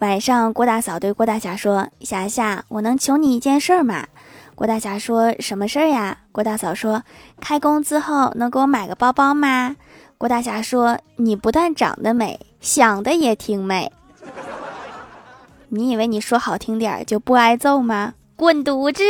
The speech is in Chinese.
晚上郭大嫂对郭大侠说霞霞我能求你一件事儿吗？郭大侠说什么事儿呀？郭大嫂说开工资后能给我买个包包吗？郭大侠说你不但长得美想的也挺美。你以为你说好听点儿就不挨揍吗？滚犊子！